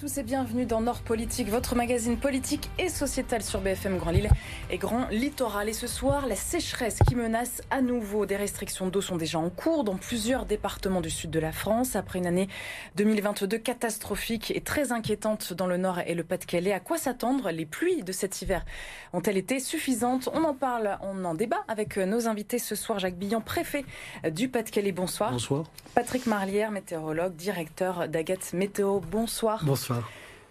Tous et bienvenue dans Nord Politique, votre magazine politique et sociétal sur BFM Grand Lille et Grand Littoral. Et ce soir, la sécheresse qui menace à nouveau. Des restrictions d'eau sont déjà en cours dans plusieurs départements du sud de la France après une année 2022 catastrophique et très inquiétante dans le Nord et le Pas-de-Calais. À quoi s'attendre? Les pluies de cet hiver ont-elles été suffisantes? On en parle, on en débat avec nos invités ce soir. Jacques Billon, préfet du Pas-de-Calais, bonsoir. Bonsoir. Patrick Marlière, météorologue, directeur d'Agathe Météo, bonsoir. Bonsoir.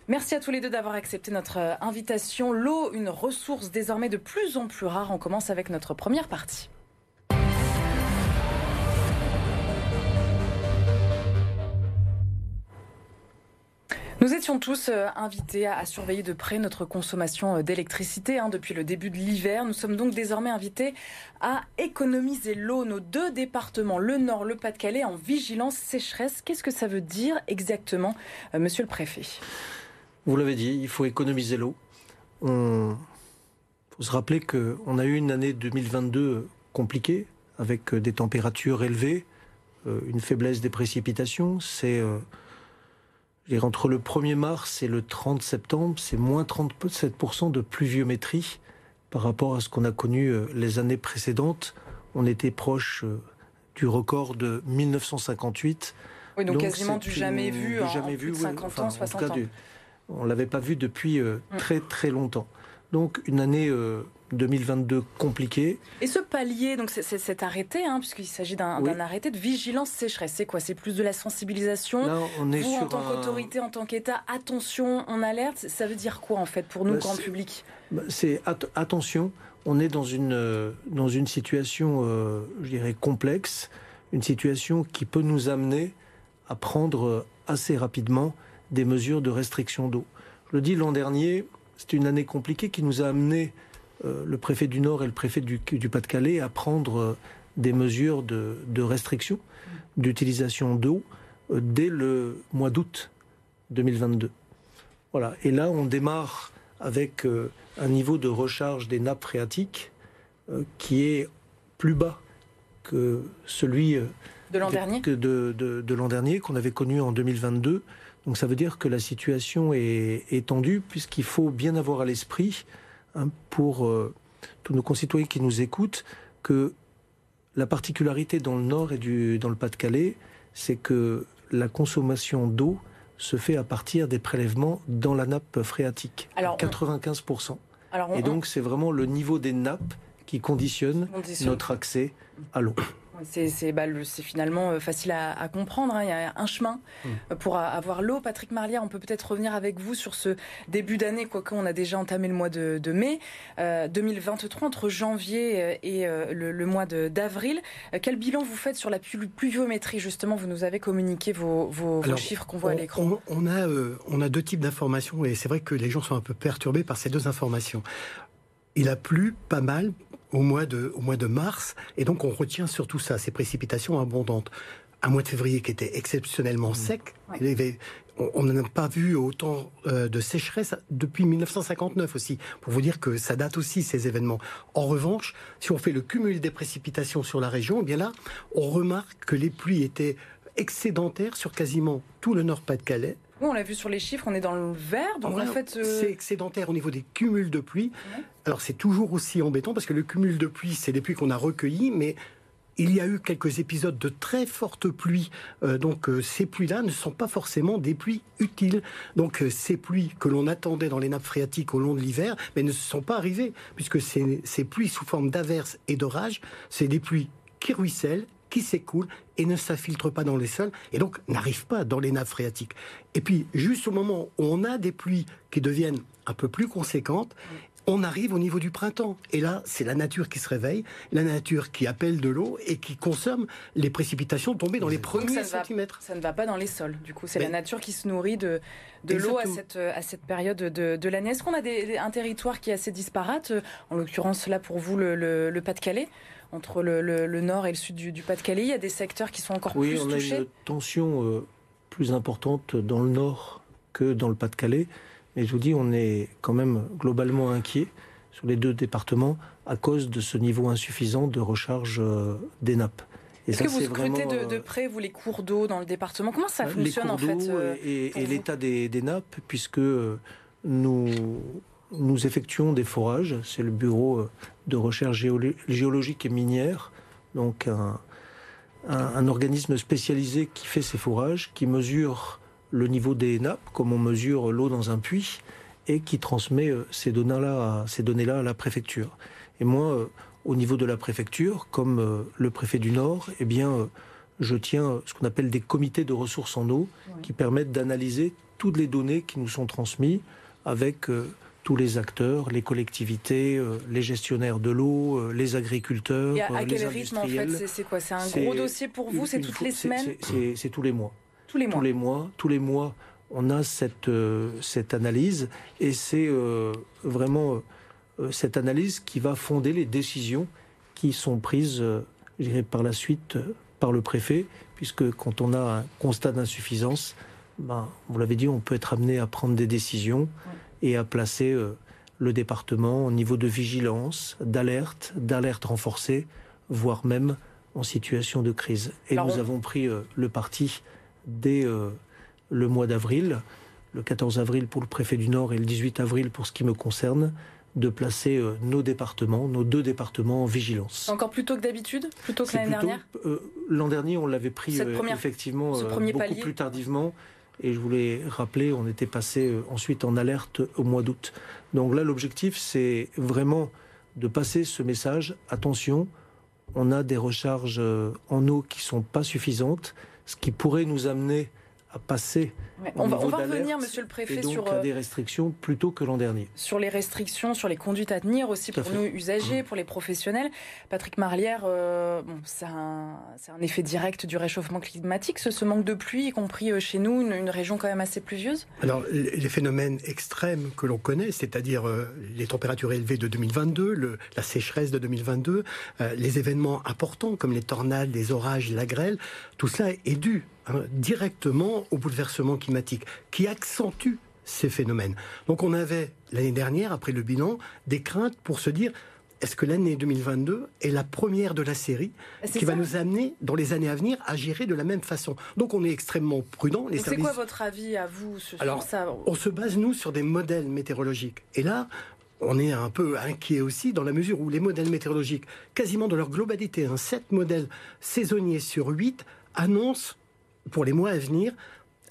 Merci à tous les deux d'avoir accepté notre euh, invitation. L'eau, une ressource désormais de plus en plus rare. On commence avec notre première partie. Nous étions tous euh, invités à surveiller de près notre consommation euh, d'électricité hein, depuis le début de l'hiver. Nous sommes donc désormais invités à économiser l'eau. Nos deux départements, le Nord, le Pas-de-Calais, en vigilance sécheresse. Qu'est-ce que ça veut dire exactement, euh, monsieur le préfet? Vous l'avez dit, il faut économiser l'eau. Il faut se rappeler qu'on a eu une année 2022 compliquée, avec des températures élevées, une faiblesse des précipitations. C'est entre le 1er mars et le 30 septembre, c'est moins 37% de pluviométrie par rapport à ce qu'on a connu euh, les années précédentes. On était proche euh, du record de 1958. Oui, donc, quasiment du jamais vu en jamais vu, 50 ans, 60 ans. on l'avait pas vu depuis euh, mm. très très longtemps. Donc une année 2022 compliqué. Et ce palier, donc c'est cet arrêté, hein, puisqu'il s'agit d'un arrêté de vigilance sécheresse, c'est quoi? C'est plus de la sensibilisation? On est Vous, en tant qu'autorité, en tant qu'État, attention, on alerte. Ça veut dire quoi en fait pour nous, bah, grand public? Bah, C'est attention. On est dans une euh, dans une situation, euh, je dirais complexe, une situation qui peut nous amener à prendre euh, assez rapidement des mesures de restriction d'eau. Je le dis l'an dernier, c'est une année compliquée qui nous a amené euh, le préfet du Nord et le préfet du, Pas-de-Calais à prendre euh, des mesures de, restriction d'utilisation d'eau euh, dès le mois d'août 2022. Voilà. Et là, on démarre avec un niveau de recharge des nappes phréatiques qui est plus bas que celui de l'an dernier, de l'an dernier qu'on avait connu en 2022. Donc ça veut dire que la situation est, est tendue puisqu'il faut bien avoir à l'esprit Hein, pour euh, tous nos concitoyens qui nous écoutent que la particularité dans le Nord et du, dans le Pas-de-Calais, c'est que la consommation d'eau se fait à partir des prélèvements dans la nappe phréatique. Alors, 95%. et donc c'est vraiment le niveau des nappes qui conditionne notre accès à l'eau. Bah, c'est finalement euh, facile à, comprendre. Hein. Il y a un chemin mm. euh, pour avoir l'eau. Patrick Marlière, on peut peut-être revenir avec vous sur ce début d'année, quoique on a déjà entamé le mois de, mai 2023, euh, entre janvier et le, mois d'avril. Quel bilan vous faites sur la pluviométrie Justement, vous nous avez communiqué vos, chiffres qu'on voit à l'écran. On, a, on a deux types d'informations et c'est vrai que les gens sont un peu perturbés par ces deux informations. Il a plu pas mal au mois de, au mois de mars. Et donc, on retient surtout ça, ces précipitations abondantes. Un mois de février qui était exceptionnellement mmh. sec. on n'a pas vu autant euh, de sécheresse depuis 1959 aussi, pour vous dire que ça date aussi ces événements. En revanche, si on fait le cumul des précipitations sur la région, eh bien là, on remarque que les pluies étaient excédentaires sur quasiment tout le Nord-Pas-de-Calais, on l'a vu sur les chiffres, on est dans le vert. Donc en fait, euh, c'est excédentaire au niveau des cumuls de pluie. Alors c'est toujours aussi embêtant parce que le cumul de pluie, c'est des pluies qu'on a recueillies, mais il y a eu quelques épisodes de très fortes pluies. Euh, donc euh, ces pluies-là ne sont pas forcément des pluies utiles. Donc ces pluies que l'on attendait dans les nappes phréatiques au long de l'hiver, mais ne sont pas arrivées puisque ces, ces pluies sous forme d'averses et d'orages, c'est des pluies qui ruissellent qui s'écoule et ne s'infiltre pas dans les sols et donc n'arrive pas dans les nappes phréatiques. Et puis, juste au moment où on a des pluies qui deviennent un peu plus conséquentes, on arrive au niveau du printemps. Et là, c'est la nature qui se réveille, la nature qui appelle de l'eau et qui consomme les précipitations tombées dans les premiers centimètres. ça ne va pas dans les sols, du coup. C'est la nature qui se nourrit de, de l'eau à cette, à cette période de, de l'année. Est-ce qu'on a des, un territoire qui est assez disparate? En l'occurrence, là, pour vous, le, le Pas-de-Calais? Entre le, nord et le sud du, Pas-de-Calais. Il y a des secteurs qui sont encore plus touchés. Oui, on a une tension euh, plus importante dans le nord que dans le Pas-de-Calais. Mais je vous dis, on est quand même globalement inquiet sur les deux départements à cause de ce niveau insuffisant de recharge euh, des nappes. Est-ce que vous scrutez de, près, vous, les cours d'eau dans le département? Comment ça fonctionne, en fait Et, l'état des, nappes, puisque nous, nous effectuons des forages. C'est le bureau de recherche géologique et minière, donc un, un, organisme spécialisé qui fait ces forages, qui mesure le niveau des nappes, comme on mesure l'eau dans un puits, et qui transmet euh, ces données-là données à la préfecture. Et moi, euh, au niveau de la préfecture, comme euh, le préfet du Nord, eh bien, je tiens ce qu'on appelle des comités de ressources en eau qui permettent d'analyser toutes les données qui nous sont transmises avec tous les acteurs, les collectivités, les gestionnaires de l'eau, les agriculteurs. Et à, quel rythme en fait C'est quoi C'est un gros dossier pour vous C'est toutes les semaines C'est tous les mois. Tous les mois. Tous les mois. Tous les mois on a cette, euh, cette analyse et c'est euh, vraiment euh, cette analyse qui va fonder les décisions qui sont prises, je dirais, par la suite par le préfet, puisque quand on a un constat d'insuffisance, ben, vous l'avez dit, on peut être amené à prendre des décisions et à placer le département au niveau de vigilance, d'alerte, d'alerte renforcée, voire même en situation de crise. Et nous avons pris le parti dès le mois d'avril, le 14 avril pour le préfet du Nord et le 18 avril pour ce qui me concerne, de placer euh, nos départements, nos deux départements en vigilance. Encore plus tôt que d'habitude? Plutôt que l'année dernière? euh, L'an dernier, on l'avait pris euh, effectivement beaucoup plus tardivement. Et je voulais rappeler, on était passé ensuite en alerte au mois d'août. Donc là, l'objectif, c'est vraiment de passer ce message. Attention, on a des recharges en eau qui sont pas suffisantes, ce qui pourrait nous amener à passer. On, va, revenir, monsieur le préfet, sur euh, des restrictions plutôt que l'an dernier. Sur les restrictions, sur les conduites à tenir aussi pour nous usagers, mmh. pour les professionnels. Patrick Marlière, euh, bon, c'est un, un, effet direct du réchauffement climatique, ce, manque de pluie, y compris euh, chez nous, une, région quand même assez pluvieuse? Alors, les phénomènes extrêmes que l'on connaît, c'est-à-dire les températures élevées de 2022, le, la sécheresse de 2022, les événements importants comme les tornades, les orages, la grêle, tout cela est dû Hein, directement au bouleversement climatique, qui accentue ces phénomènes. Donc on avait l'année dernière, après le bilan, des craintes pour se dire est-ce que l'année 2022 est la première de la série qui va nous amener, dans les années à venir, à gérer de la même façon? Donc on est extrêmement prudent. C'est quoi votre avis à vous sur, Alors, ça? On se base, nous, sur des modèles météorologiques. Et là, on est un peu inquiet aussi dans la mesure où les modèles météorologiques, quasiment dans leur globalité, un 7 modèles saisonniers sur 8, annoncent pour les mois à venir,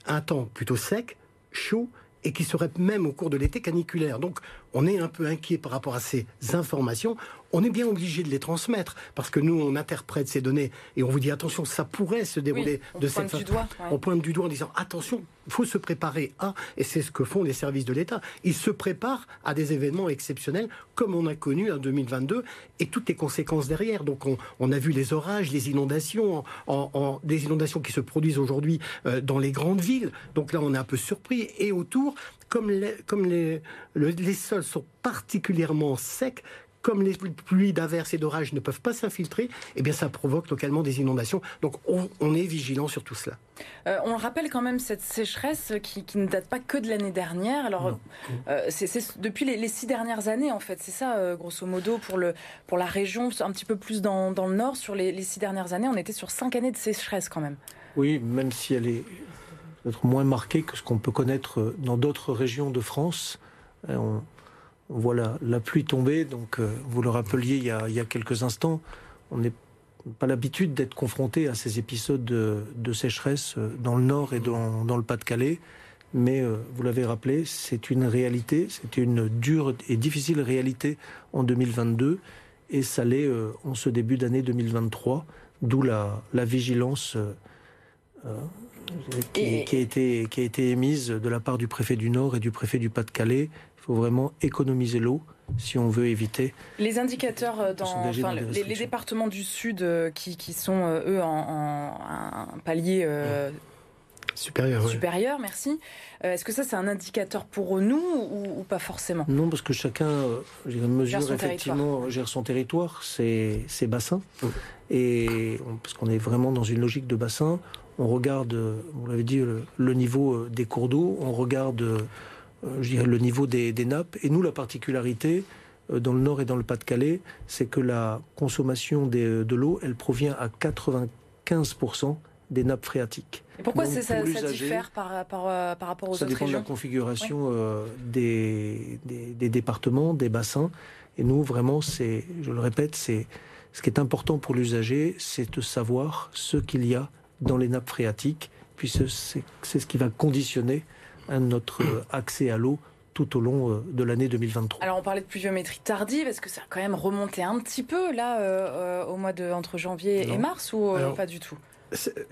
un temps plutôt sec, chaud et qui serait même au cours de l'été caniculaire. Donc on est un peu inquiet par rapport à ces informations on est bien obligé de les transmettre parce que nous, on interprète ces données et on vous dit attention, ça pourrait se dérouler de cette façon. On pointe du doigt en disant attention, il faut se préparer à, et c'est ce que font les services de l'État, ils se préparent à des événements exceptionnels comme on a connu en 2022 et toutes les conséquences derrière. Donc on, a vu les orages, les inondations, en, des inondations qui se produisent aujourd'hui euh, dans les grandes villes. Donc là, on est un peu surpris. Et autour, comme les, comme les, les sols sont particulièrement secs, comme les pluies d'averses et d'orages ne peuvent pas s'infiltrer, eh bien ça provoque localement des inondations. Donc on, est vigilant sur tout cela. Euh, on rappelle quand même cette sécheresse qui, ne date pas que de l'année dernière. Alors euh, c'est depuis les, six dernières années en fait, c'est ça euh, grosso modo pour le pour la région, un petit peu plus dans, le nord. Sur les, six dernières années, on était sur cinq années de sécheresse quand même. Oui, même si elle est peut-être moins marquée que ce qu'on peut connaître dans d'autres régions de France. On, voilà la, pluie tomber. Donc, euh, vous le rappeliez il y, a, quelques instants, on n'est pas l'habitude d'être confronté à ces épisodes de, sécheresse euh, dans le nord et dans, le Pas-de-Calais. Mais euh, vous l'avez rappelé, c'est une réalité, c'était une dure et difficile réalité en 2022 et ça l'est en ce début d'année 2023, d'où la, vigilance qui, qui, a été, qui a été émise de la part du préfet du Nord et du préfet du Pas-de-Calais. Faut vraiment économiser l'eau si on veut éviter. Les indicateurs euh, dans les, départements du Sud euh, qui, qui sont, euh, eux, en, un palier supérieur, supérieur merci. Est-ce que ça, c'est un indicateur pour nous ou, pas forcément? Non, parce que chacun mesure effectivement, gère son territoire, ses, ses bassins. Et parce qu'on est vraiment dans une logique de bassin, on regarde, vous l'avez dit, le, niveau des cours d'eau, on regarde euh, je dirais, le niveau des, nappes. Et nous, la particularité, euh, dans le Nord et dans le Pas-de-Calais, c'est que la consommation de l'eau, elle provient à 15% des nappes phréatiques. Et pourquoi ça, ça, diffère par, par, par, rapport aux autres régions Ça dépend de la configuration euh, des, des, des, départements, des bassins. Et nous, vraiment, c'est, je le répète, c'est ce qui est important pour l'usager, c'est de savoir ce qu'il y a dans les nappes phréatiques, puisque c'est ce qui va conditionner notre accès à l'eau tout au long euh, de l'année 2023. Alors on parlait de pluviométrie tardive, est-ce que ça a quand même remonté un petit peu là euh, au mois de entre janvier et mars ou pas du tout?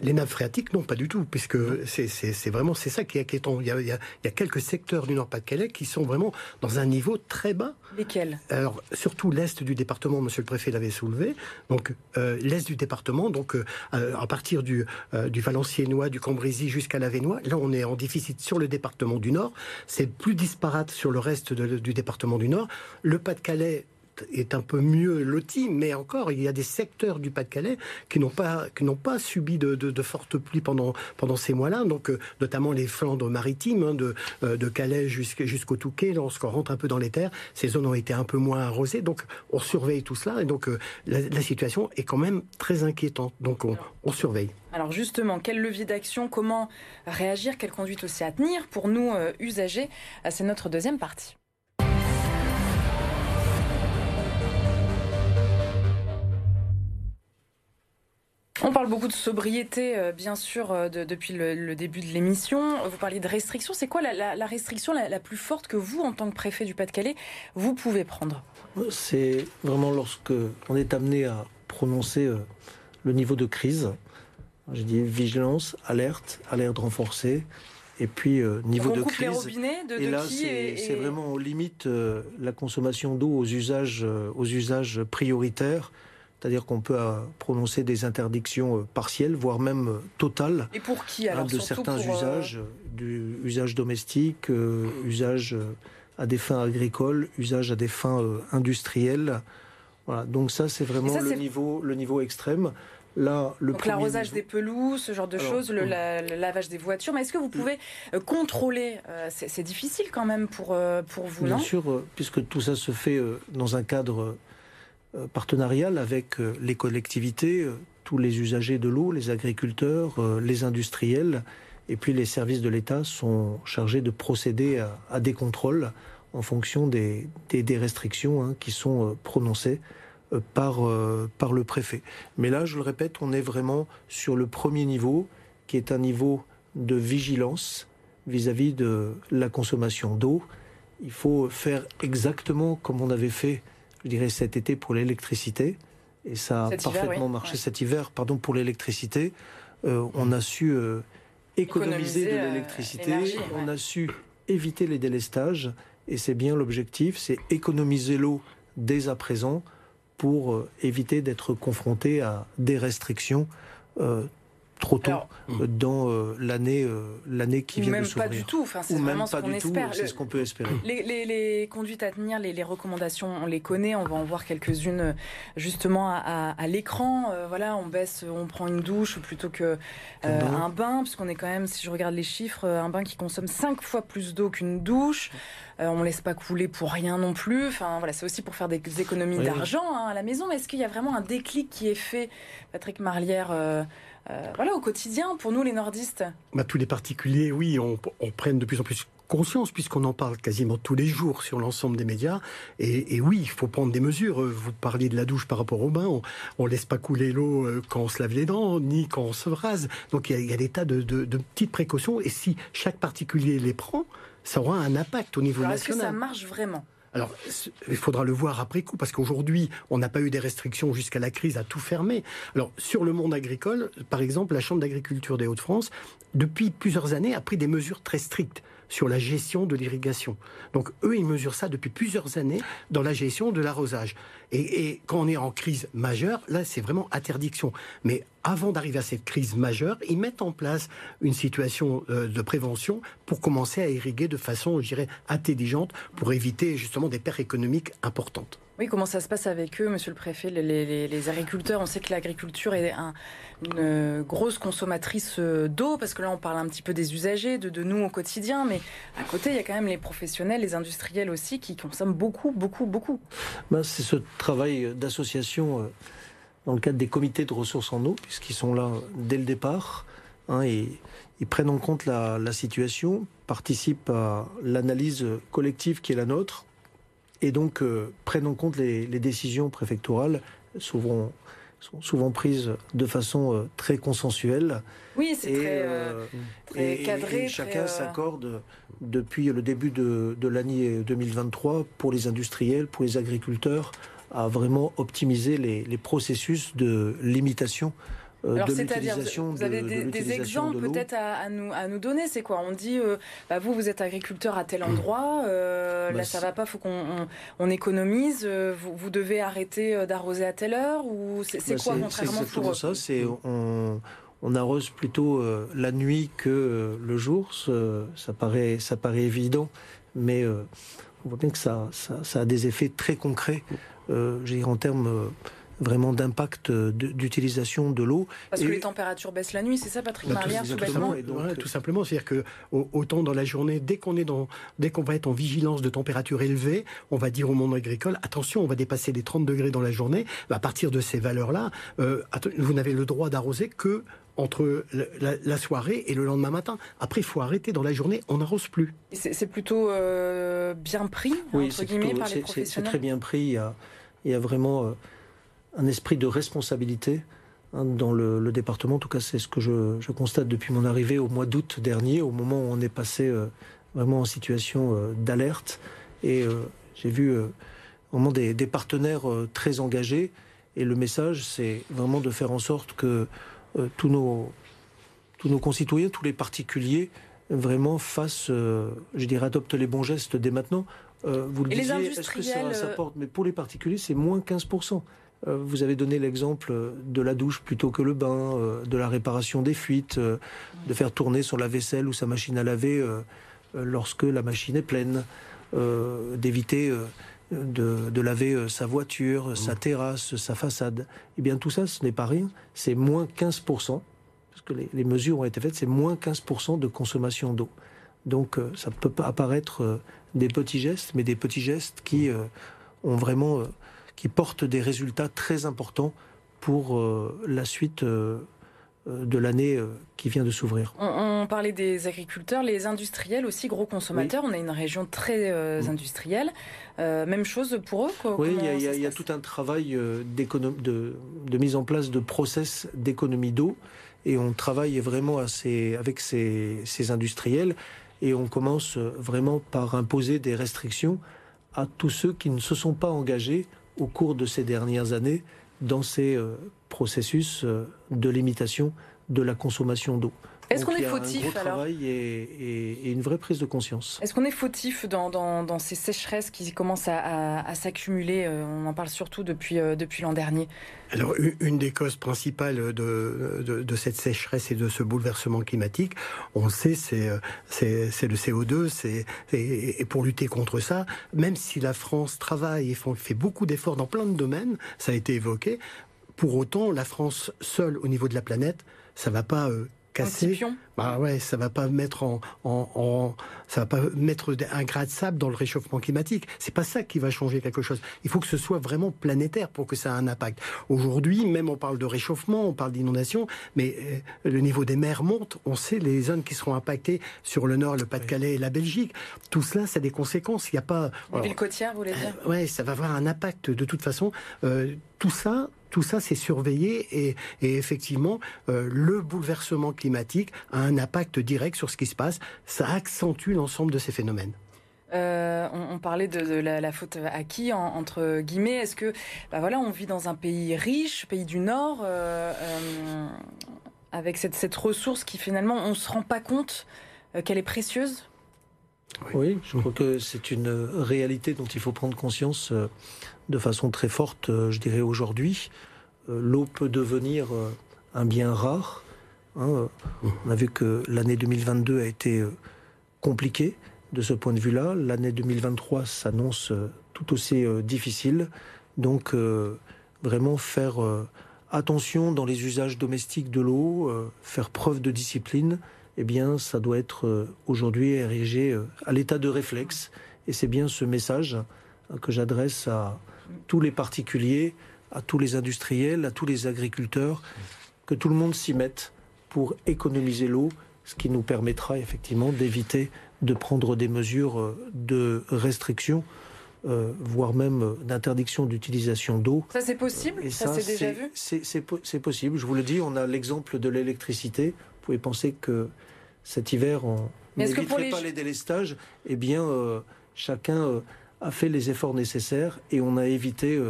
Les nappes phréatiques, non, pas du tout, puisque c'est vraiment c'est ça qui est inquiétant. Il y, a, il, y a, quelques secteurs du Nord-Pas-de-Calais qui sont vraiment dans un niveau très bas. Lesquels? Alors, surtout l'est du département, Monsieur le Préfet l'avait soulevé. Donc, euh, l'est du département, donc euh, à partir du, euh, du Valenciennois, du Cambrésis jusqu'à l'Avenois, là, on est en déficit sur le département du Nord. C'est plus disparate sur le reste du département du Nord. Le Pas-de-Calais est un peu mieux loti, mais encore, il y a des secteurs du Pas-de-Calais qui n'ont pas, qui n'ont pas subi de, de, fortes pluies pendant, pendant ces mois-là, donc euh, notamment les Flandres maritimes, hein, de, euh, de Calais jusqu'au Touquet, lorsqu'on rentre un peu dans les terres, ces zones ont été un peu moins arrosées, donc on surveille tout cela, et donc euh, la, situation est quand même très inquiétante, donc on, on surveille. Alors justement, quel levier d'action, comment réagir, quelle conduite aussi à tenir pour nous usagers? C'est notre deuxième partie. On parle beaucoup de sobriété, euh, bien sûr, euh, depuis le, début de l'émission. Vous parlez de restrictions. C'est quoi la, restriction la, plus forte que vous, en tant que préfet du Pas-de-Calais, vous pouvez prendre? C'est vraiment lorsque on est amené à prononcer euh, le niveau de crise. J'ai dit vigilance, alerte, alerte renforcée, et puis niveau on de crise. Les robinets de, et là, c'est vraiment on limite la consommation d'eau aux usages, aux usages prioritaires c'est-à-dire qu'on peut euh, prononcer des interdictions euh, partielles, voire même euh, totales. Et pour qui alors De certains usages, du usage domestique, usage à des fins agricoles, usage à des fins industrielles. Voilà. Donc ça, c'est vraiment le, niveau, le niveau extrême. Là, le Donc l'arrosage des pelouses, ce genre de choses, le, lavage des voitures. Mais est-ce que vous pouvez contrôler C'est difficile quand même pour, pour vous, Bien sûr, puisque tout ça se fait dans un cadre euh, partenarial avec euh, les collectivités, euh, tous les usagers de l'eau, les agriculteurs, les industriels, et puis les services de l'État sont chargés de procéder à, des contrôles en fonction des, des, restrictions hein, qui sont prononcées par, par le préfet. Mais là, je le répète, on est vraiment sur le premier niveau, qui est un niveau de vigilance vis-à-vis -vis de la consommation d'eau. Il faut faire exactement comme on avait fait je dirais, cet été pour l'électricité. Et ça a parfaitement marché cet hiver, pardon, pour l'électricité. Euh, on a su euh, économiser, de euh, l'électricité, on a su éviter les délestages, et c'est bien l'objectif, c'est économiser l'eau dès à présent pour éviter d'être confronté à des restrictions trop tôt euh, dans euh, l'année euh, l'année qui vient de s'ouvrir. Même pas du tout. Enfin, c'est vraiment ce qu'on espère. C'est ce qu'on peut espérer. Les, les, les, conduites à tenir, les, les, recommandations, on les connaît. On va en voir quelques-unes justement à, à, l'écran. voilà, on baisse, on prend une douche plutôt que un bain, puisqu'on est quand même, si je regarde les chiffres, un bain qui consomme cinq fois plus d'eau qu'une douche. on ne laisse pas couler pour rien non plus. Enfin, voilà, c'est aussi pour faire des économies d'argent hein, à la maison. Mais est-ce qu'il y a vraiment un déclic qui est fait, Patrick Marlière euh, voilà, au quotidien, pour nous les nordistes bah, Tous les particuliers, oui, on, on prenne de plus en plus conscience, puisqu'on en parle quasiment tous les jours sur l'ensemble des médias. Et, oui, il faut prendre des mesures. Vous parliez de la douche par rapport au bain. On ne laisse pas couler l'eau euh, quand on se lave les dents, ni quand on se rase. Donc il y a, des tas de, petites précautions. Et si chaque particulier les prend, ça aura un impact au niveau national. Est-ce que ça marche vraiment? Alors, il faudra le voir après coup, parce qu'aujourd'hui, on n'a pas eu des restrictions jusqu'à la crise à tout fermer. Alors, sur le monde agricole, par exemple, la Chambre d'agriculture des Hauts-de-France, depuis plusieurs années, a pris des mesures très strictes sur la gestion de l'irrigation. Donc eux, ils mesurent ça depuis plusieurs années dans la gestion de l'arrosage. Et, quand on est en crise majeure, là, c'est vraiment interdiction. Mais avant d'arriver à cette crise majeure, ils mettent en place une situation euh, de prévention pour commencer à irriguer de façon, je dirais, intelligente pour éviter justement des pertes économiques importantes. Oui, comment ça se passe avec eux, monsieur le préfet, les, agriculteurs On sait que l'agriculture est une grosse consommatrice euh, d'eau, parce que là, on parle un petit peu des usagers, de, nous au quotidien, mais à côté, il y a quand même les professionnels, les industriels aussi, qui consomment beaucoup, beaucoup, beaucoup. Ben, c'est ce travail d'association. Dans le cadre des comités de ressources en eau, puisqu'ils sont là dès le départ, hein, et ils prennent en compte la, situation, participent à l'analyse collective qui est la nôtre, et donc euh, prennent en compte les, décisions préfectorales, souvent sont souvent prises de façon euh, très consensuelle. Oui, c'est très, euh, cadré. Et chacun s'accorde depuis le début de, de l'année 2023 pour les industriels, pour les agriculteurs, à vraiment optimiser les, les processus de limitation euh, Alors, c'est-à-dire, vous, avez des, exemples peut-être à, nous, à nous donner C'est quoi? On dit, euh, bah, vous, vous êtes agriculteur à tel endroit, euh, bah, là, ça va pas, faut qu'on on, économise, vous, vous, devez arrêter d'arroser à telle heure Ou c'est bah, quoi, contrairement pour ça, c'est on, on, arrose plutôt la nuit que le jour, ça, paraît, ça paraît évident, mais on voit bien que ça, ça, ça, a des effets très concrets, euh, en termes vraiment d'impact d'utilisation de l'eau. Parce que les températures baissent la nuit, c'est ça, Patrick bah, Marière, tout, simplement, tout simplement, c'est-à-dire que autant dans la journée, dès qu'on est dans, dès qu'on va être en vigilance de température élevée, on va dire au monde agricole attention, on va dépasser les 30 degrés dans la journée. À partir de ces valeurs-là, euh, vous n'avez le droit d'arroser que entre la, soirée et le lendemain matin. Après, il faut arrêter dans la journée, on n'arrose plus. C'est plutôt euh, bien pris, entre guillemets, par les professionnels C'est très bien pris. Il y a, il y a vraiment... Euh, un esprit de responsabilité hein, dans le, département. En tout cas, c'est ce que je, constate depuis mon arrivée au mois d'août dernier, au moment où on est passé euh, vraiment en situation euh, d'alerte. Et j'ai vu vraiment des, partenaires très engagés. Et le message, c'est vraiment de faire en sorte que tous, nos, tous nos concitoyens, tous les particuliers, vraiment fassent, je dirais, adoptent les bons gestes dès maintenant. Vous le disiez, est-ce que ça, ça porte Mais pour les particuliers, c'est moins 15%. Euh, vous avez donné l'exemple de la douche plutôt que le bain, euh, de la réparation des fuites, euh, de faire tourner sur la vaisselle ou sa machine à laver lorsque la machine est pleine, d'éviter de, laver sa voiture, sa mmh. terrasse, sa façade. Eh bien tout ça, ce n'est pas rien, c'est moins 15%, parce que les, les, mesures ont été faites, c'est moins 15% de consommation d'eau. Donc ça peut apparaître des petits gestes, mais des petits gestes qui ont vraiment qui portent des résultats très importants pour euh, la suite euh, euh, de l'année qui vient de s'ouvrir. On, parlait des agriculteurs, les industriels aussi, gros consommateurs. On a une région très industrielle. même chose pour eux Oui, il y, a, tout un travail de, de, mise en place de process d'économie d'eau. Et on travaille vraiment avec ces, ces, industriels. Et on commence vraiment par imposer des restrictions à tous ceux qui ne se sont pas engagés au cours de ces dernières années dans ces euh, processus euh, de limitation de la consommation d'eau. Est-ce qu'on est fautif un gros travail et, une vraie prise de conscience. Est-ce qu'on est fautif dans, ces sécheresses qui commencent à, s'accumuler euh, On en parle surtout depuis, euh, depuis l'an dernier. Alors, une des causes principales de, de, cette sécheresse et de ce bouleversement climatique, on sait, c'est, c'est, le CO2. C'est, et, pour lutter contre ça, même si la France travaille et fait beaucoup d'efforts dans plein de domaines, ça a été évoqué, pour autant, la France seule au niveau de la planète, ça va pas euh, casser. Bah ouais, ça va pas mettre en, en, ça va pas mettre un grain de sable dans le réchauffement climatique. C'est pas ça qui va changer quelque chose. Il faut que ce soit vraiment planétaire pour que ça ait un impact. Aujourd'hui, même on parle de réchauffement, on parle d'inondation, mais euh, le niveau des mers monte. On sait les zones qui seront impactées sur le nord, le Pas-de-Calais et la Belgique. Tout cela, ça a des conséquences. Il n'y a pas. Les villes côtières, vous voulez dire? euh, Ouais, ça va avoir un impact de toute façon. Euh, tout ça, tout ça, c'est surveillé et, effectivement, euh, le bouleversement climatique a un impact direct sur ce qui se passe. Ça accentue l'ensemble de ces phénomènes. Euh, on, parlait de, la, faute à qui entre guillemets Est-ce que, bah voilà, on vit dans un pays riche, pays du Nord, euh, avec cette, cette, ressource qui finalement on se rend pas compte qu'elle est précieuse? Oui, je crois que c'est une réalité dont il faut prendre conscience euh, de façon très forte, euh, je dirais aujourd'hui. Euh, l'eau peut devenir un bien rare. Hein. On a vu que l'année 2022 a été compliquée de ce point de vue-là. L'année 2023 s'annonce tout aussi difficile. Donc vraiment faire attention dans les usages domestiques de l'eau, faire preuve de discipline eh bien, ça doit être euh, aujourd'hui érigé euh, à l'état de réflexe. Et c'est bien ce message euh, que j'adresse à tous les particuliers, à tous les industriels, à tous les agriculteurs, que tout le monde s'y mette pour économiser l'eau, ce qui nous permettra effectivement d'éviter de prendre des mesures de restriction. Euh, voire même d'interdiction d'utilisation d'eau. Ça c'est possible? Et Ça, c'est déjà vu? C'est possible. Je vous le dis, on a l'exemple de l'électricité. Vous pouvez penser que cet hiver, on n'éviterait pas les délestages. Eh bien, euh, chacun a fait les efforts nécessaires et on a évité,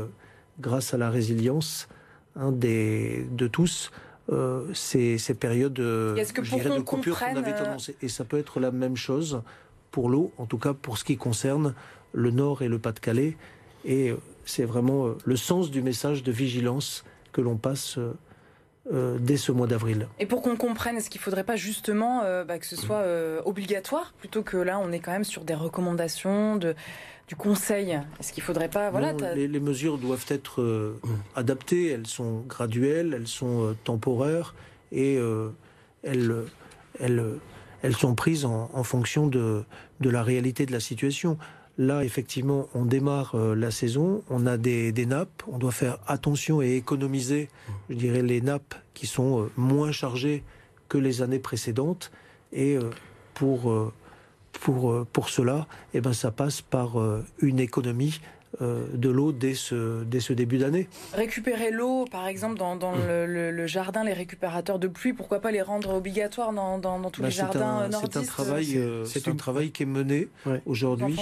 grâce à la résilience hein, des, de tous, euh, ces, périodes euh, de coupure qu'on avait euh, annoncées. Et ça peut être la même chose pour l'eau, en tout cas pour ce qui concerne le Nord et le Pas-de-Calais. Et c'est vraiment le sens du message de vigilance que l'on passe dès ce mois d'avril. Et pour qu'on comprenne, est-ce qu'il ne faudrait pas justement bah, que ce soit obligatoire, plutôt que là, on est quand même sur des recommandations de, du Conseil? Est-ce qu'il ne faudrait pas... Voilà, les, mesures doivent être euh, adaptées, elles sont graduelles, elles sont euh, temporaires et euh, elles, elles, elles, sont prises en, fonction de, de, la réalité de la situation. Là, effectivement, on démarre la saison, on a des, nappes, on doit faire attention et économiser, je dirais, les nappes qui sont moins chargées que les années précédentes. Et euh, pour cela, eh ben, ça passe par euh, une économie euh, de l'eau dès ce, dès ce début d'année. Récupérer l'eau, par exemple, dans, dans le, jardin, les récupérateurs de pluie, pourquoi pas les rendre obligatoires dans, dans, tous bah, les jardins nordistes C'est un travail, c'est un travail qui est mené aujourd'hui.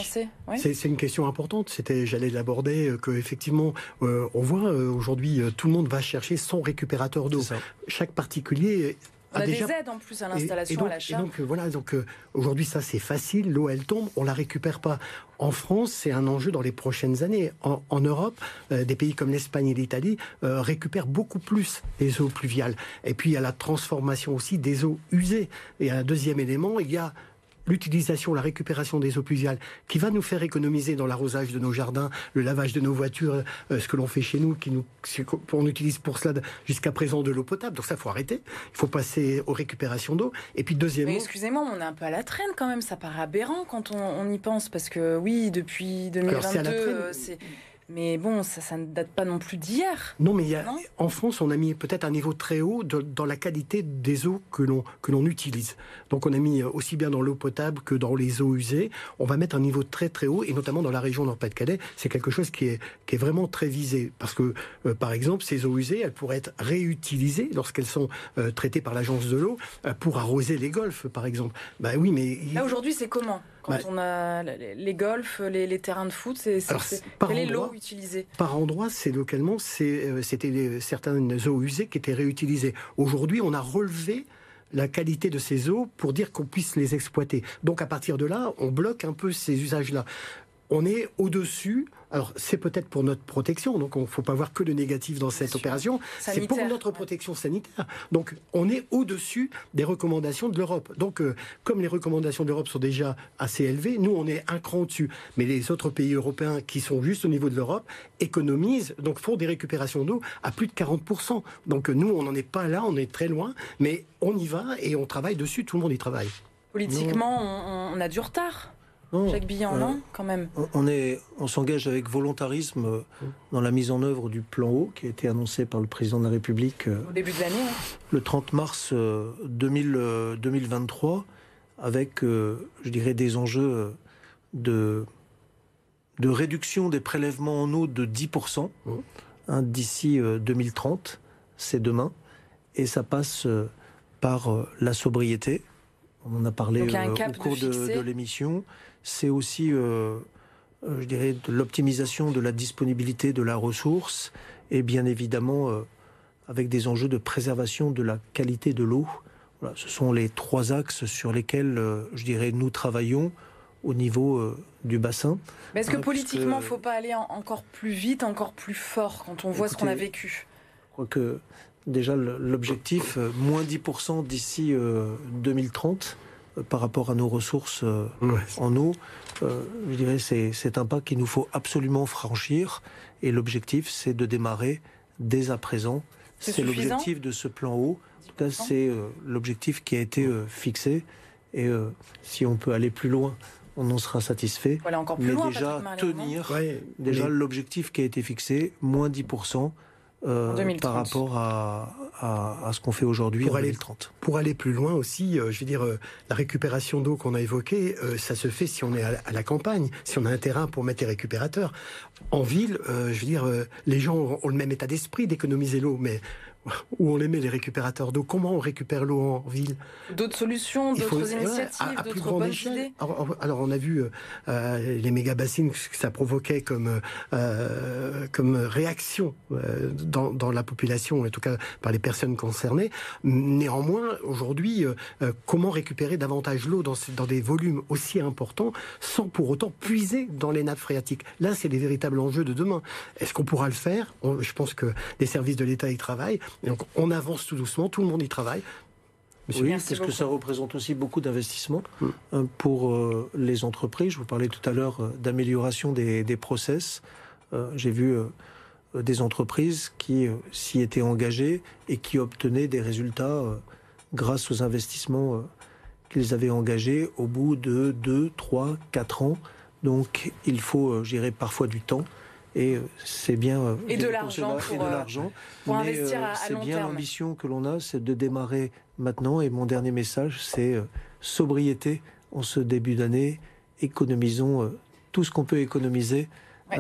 C'est une question importante. C'était, j'allais l'aborder, que effectivement, on voit aujourd'hui, tout le monde va chercher son récupérateur d'eau. Chaque particulier on a, des aides en plus à l'installation, à l'achat. donc euh, voilà, donc euh, aujourd'hui ça c'est facile, l'eau elle tombe, on la récupère pas. En France, c'est un enjeu dans les prochaines années. En, Europe, euh, des pays comme l'Espagne et l'Italie récupèrent beaucoup plus les eaux pluviales. Et puis il y a la transformation aussi des eaux usées. Et un deuxième élément, il y a l'utilisation, la récupération des eaux pluviales, qui va nous faire économiser dans l'arrosage de nos jardins, le lavage de nos voitures, euh, ce que l'on fait chez nous, qui nous, on utilise pour cela jusqu'à présent de l'eau potable. Donc ça, faut arrêter. Il faut passer aux récupérations d'eau. Et puis deuxièmement, excusez-moi, on est un peu à la traîne quand même. Ça paraît aberrant quand on, y pense, parce que oui, depuis 2022, c'est mais bon, ça, ça ne date pas non plus d'hier. Non, mais il y a, en France, on a mis peut-être un niveau très haut dans la qualité des eaux que l'on que l'on utilise. Donc, on a mis aussi bien dans l'eau potable que dans les eaux usées. On va mettre un niveau très très haut, et notamment dans la région Nord-Pas-de-Calais, c'est quelque chose qui est qui est vraiment très visé, parce que euh, par exemple, ces eaux usées, elles pourraient être réutilisées lorsqu'elles sont euh, traitées par l'agence de l'eau euh, pour arroser les golfs, par exemple. Bah oui, mais là aujourd'hui, c'est comment? Quand bah, on a les golfs, les, terrains de foot, c'est quelle est l'eau utilisée Par endroit, c'est localement, euh, c'était certaines eaux usées qui étaient réutilisées. Aujourd'hui, on a relevé la qualité de ces eaux pour dire qu'on puisse les exploiter. Donc à partir de là, on bloque un peu ces usages-là. On est au-dessus alors, c'est peut-être pour notre protection, donc il ne faut pas voir que le négatif dans cette opération. C'est pour notre protection sanitaire. Donc, on est au-dessus des recommandations de l'Europe. Donc, euh, comme les recommandations de l'Europe sont déjà assez élevées, nous, on est un cran au-dessus. Mais les autres pays européens qui sont juste au niveau de l'Europe économisent, donc font des récupérations d'eau à plus de 40%. Donc, nous, on n'en est pas là, on est très loin, mais on y va et on travaille dessus, tout le monde y travaille. Politiquement, on a du retard Jacques Billan, non, quand même. On, est, on s'engage avec volontarisme euh, dans la mise en œuvre du plan eau qui a été annoncé par le président de la République euh, au début de l'année, le 30 mars 2023, euh, avec, je dirais, des enjeux de de réduction des prélèvements en eau de 10% hein, d'ici 2030, c'est demain, et ça passe par la sobriété. On en a parlé au cours de l'émission c'est aussi, euh, euh, je dirais, de l'optimisation de la disponibilité de la ressource et bien évidemment euh, avec des enjeux de préservation de la qualité de l'eau. Voilà, ce sont les trois axes sur lesquels, je dirais, nous travaillons au niveau du bassin. Mais est-ce que politiquement, il ne faut pas aller encore plus vite, encore plus fort quand on voit ce qu'on a vécu? Je crois que déjà l'objectif, moins 10% d'ici 2030, par rapport à nos ressources euh, en eau, euh, je dirais c'est c'est un pas qu'il nous faut absolument franchir. Et l'objectif, c'est de démarrer dès à présent. C'est l'objectif de ce plan eau. En tout cas, c'est euh, l'objectif qui a été fixé. Et si on peut aller plus loin, on en sera satisfait. Voilà, encore plus mais loin, déjà tenir, déjà l'objectif qui a été fixé, moins 10% par rapport à, à, ce qu'on fait aujourd'hui en aller, 2030. Pour aller plus loin aussi, je veux dire, la récupération d'eau qu'on a évoquée, ça se fait si on est à, à, la campagne, si on a un terrain pour mettre les récupérateurs. En ville, je veux dire, les gens ont le même état d'esprit d'économiser l'eau, mais où on les met les récupérateurs d'eau. Comment on récupère l'eau en ville? D'autres solutions, d'autres initiatives, d'autres bonnes idées? Alors, on a vu euh, euh, les méga bassines que ça provoquait comme euh, comme réaction dans, dans, la population, en tout cas par les personnes concernées. Néanmoins, aujourd'hui, comment récupérer davantage l'eau dans, dans des volumes aussi importants sans pour autant puiser dans les nappes phréatiques? Là, c'est les véritables enjeux de demain. Est-ce qu'on pourra le faire? Je pense que les services de l'État y travaillent donc on avance tout doucement, tout le monde y travaille. oui, parce que ça représente aussi beaucoup d'investissements mm. hein, pour euh, les entreprises. Je vous parlais tout à l'heure euh, d'amélioration des, process. Euh, j'ai vu des entreprises qui s'y étaient engagées et qui obtenaient des résultats grâce aux investissements qu'ils avaient engagés au bout de 2, 3, 4 ans. Donc il faut, j'irai parfois du temps et euh, c'est bien euh, et de l'argent pour, de l'argent pour investir à, c'est bien l'ambition que l'on a c'est de démarrer maintenant et mon dernier message c'est sobriété en ce début d'année économisons tout ce qu'on peut économiser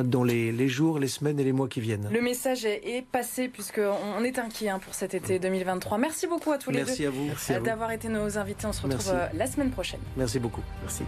dans les, jours, les semaines et les mois qui viennent. Le message est, passé puisqu'on est inquiet hein, pour cet été 2023. Merci beaucoup à tous les deux à d'avoir été nos invités. On se retrouve la semaine prochaine. Merci beaucoup. Merci.